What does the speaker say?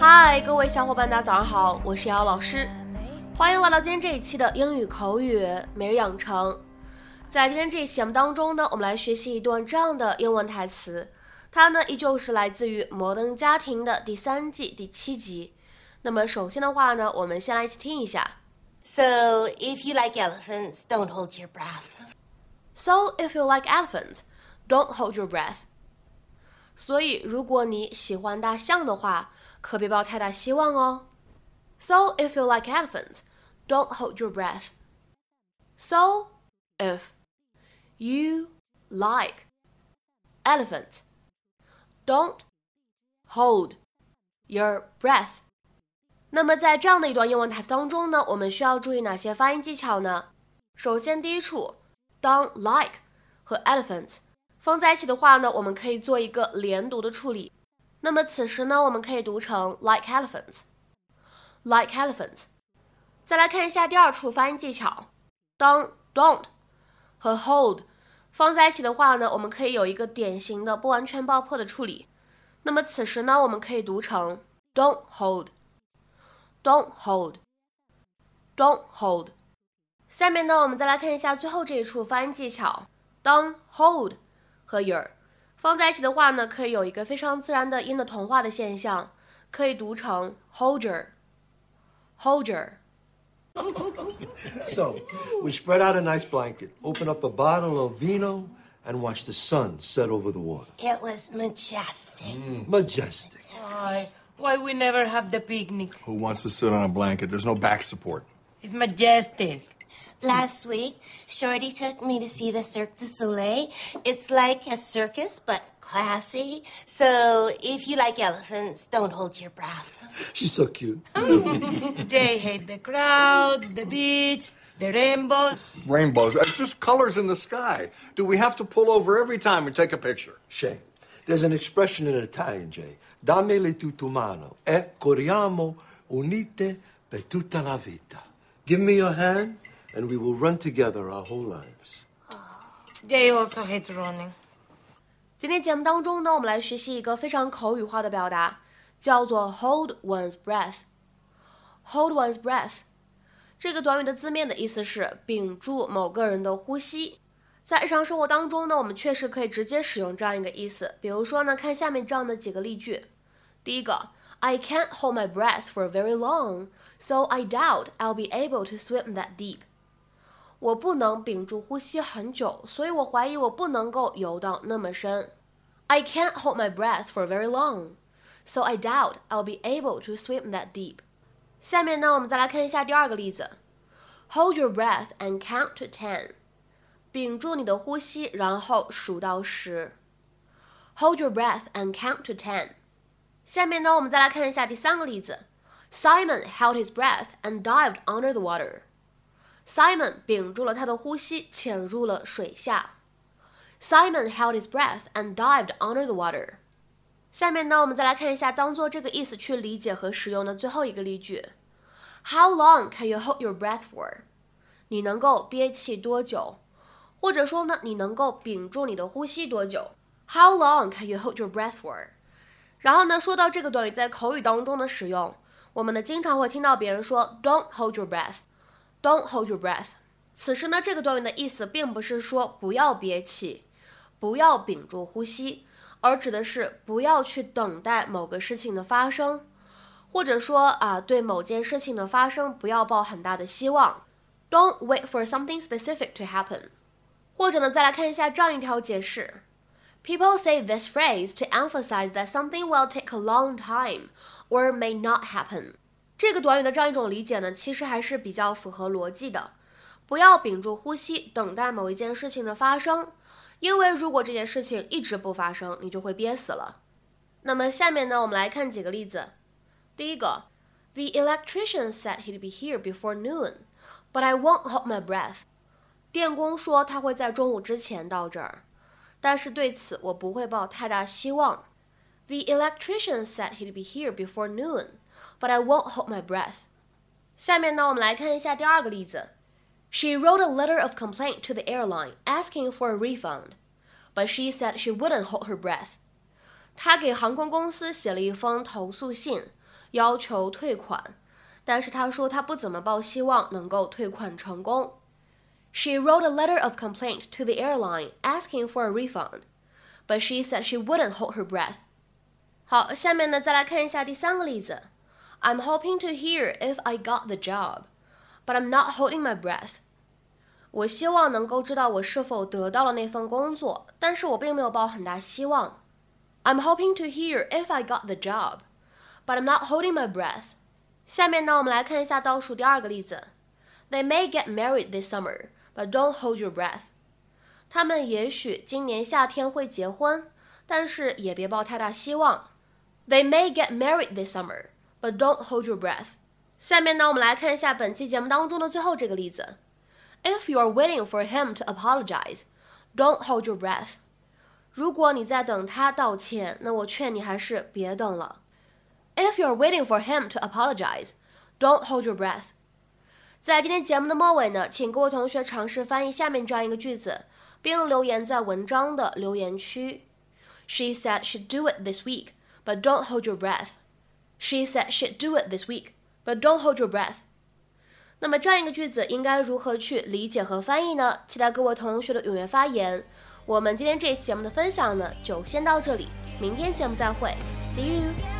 嗨，各位小伙伴，大家早上好，我是瑶老师，欢迎来到今天这一期的英语口语每日养成。在今天这一期节目当中呢，我们来学习一段这样的英文台词，它呢依旧是来自于《摩登家庭》的第三季第七集。那么首先的话呢，我们先来一起听一下。So if you like elephants, don't hold your breath. So if you like elephants, don't hold your breath. 所以如果你喜欢大象的话，可别抱太大希望哦。So if you like elephants, don't hold your breath. So if you like elephant, don't hold your breath. 那么在这样的一段英文台词当中呢，我们需要注意哪些发音技巧呢？首先，第一处，当 like 和 elephant 放在一起的话呢，我们可以做一个连读的处理。 那么此时呢，我们可以读成 like elephants，like elephants。再来看一下第二处发音技巧，当 don't 和 hold 放在一起的话呢，我们可以有一个典型的不完全爆破的处理。那么此时呢，我们可以读成 don't hold。Don't hold, don't hold。下面呢，我们再来看一下最后这一处发音技巧。当 hold 和 your 放在一起的话呢，可以有一个非常自然的音的同化的现象，可以读成 holder, holder。So, we spread out a nice blanket, open up a bottle of vino, and watch the sun set over the water. It was majestic. Majestic. Why? Why we never have the picnic? Who wants to sit on a blanket? There's no back support. It's majestic. Last week, Shorty took me to see the Cirque du Soleil. It's like a circus, but classy. So if you like elephants, don't hold your breath. She's so cute. Jay hate the crowds, the beach, the rainbows. Rainbows. It's just colors in the sky. Do we have to pull over every time we take a picture? Shay, there's an expression in Italian, Jay. Dammi le tue mano e corriamo unite per tutta la vita. Give me your hand, and we will run together our whole lives. Jay also hates running. 今天节目当中呢，我们来学习一个非常口语化的表达，叫做 hold one's breath。hold one's breath 这个短语的字面的意思是屏住某个人的呼吸。在日常生活当中呢，我们确实可以直接使用这样一个意思。比如说呢，看下面这样的几个例句。第一个，I can't hold my breath for very long, so I doubt I'll be able to swim that deep。 我不能屏住呼吸很久，所以我怀疑我不能够游到那么深。I can't hold my breath for very long, so I doubt I'll be able to swim that deep。下面呢，我们再来看一下第二个例子，Hold your breath and count to ten。屏住你的呼吸，然后数到十。Hold your breath and count to ten。下面呢，我们再来看一下第三个例子。Simon held his breath and dived under the water. Simon 屏住了他的呼吸，潜入了水下。Simon held his breath and dived under the water. 下面呢，我们再来看一下当做这个意思去理解和使用的最后一个例句。How long can you hold your breath for？你能够憋气多久？或者说呢，你能够屏住你的呼吸多久？How long can you hold your breath for？然后呢，说到这个短语在口语当中的使用，我们呢经常会听到别人说 "Don't hold your breath breath"，"Don't hold your breath"。此时呢，这个短语的意思并不是说不要憋气，不要屏住呼吸，而指的是不要去等待某个事情的发生，或者说啊，对某件事情的发生不要抱很大的希望。Don't wait for something specific to happen。或者呢，再来看一下这样一条解释。People say this phrase to emphasize that something will take a long time or may not happen。 这个短语的这样一种理解呢，其实还是比较符合逻辑的。不要屏住呼吸，等待某一件事情的发生，因为如果这件事情一直不发生，你就会憋死了。那么下面呢，我们来看几个例子。第一个，The electrician said he'd be here before noon, but I won't hold my breath. 电工说他会在中午之前到这儿，但是对此我不会抱太大希望。The electrician said he'd be here before noon, but I won't hold my breath. 下面呢，我们来看一下第二个例子。She wrote a letter of complaint to the airline asking for a refund, but she said she wouldn't hold her breath. 她给航空公司写了一封投诉信， 要求退款，但是他说他不怎么抱希望能够退款成功。She wrote a letter of complaint to the airline asking for a refund, but she said she wouldn't hold her breath. 好，下面呢再来看一下第三个例子。 I'm hoping to hear if I got the job, but I'm not holding my breath. 我希望能够知道我是否得到了那份工作，但是我并没有抱很大希望。I'm hoping to hear if I got the job, but I'm not holding my breath. 下面呢，我们来看一下倒数第二个例子。They may get married this summer, but don't hold your breath. 他们也许今年夏天会结婚，但是也别抱太大希望。They may get married this summer, but don't hold your breath. 下面呢，我们来看一下本期节目当中的最后这个例子。If you are waiting for him to apologize, don't hold your breath. 如果你在等他道歉，那我劝你还是别等了。If you are waiting for him to apologize, don't hold your breath. 在今天节目的末尾呢，请各位同学尝试翻译下面这样一个句子，并留言在文章的留言区。She said she'd do it this week, but don't hold your breath. She said she'd do it this week, but don't hold your breath. 那么这样一个句子应该如何去理解和翻译呢？期待各位同学的踊跃发言。我们今天这期节目的分享呢，就先到这里，明天节目再会，See you。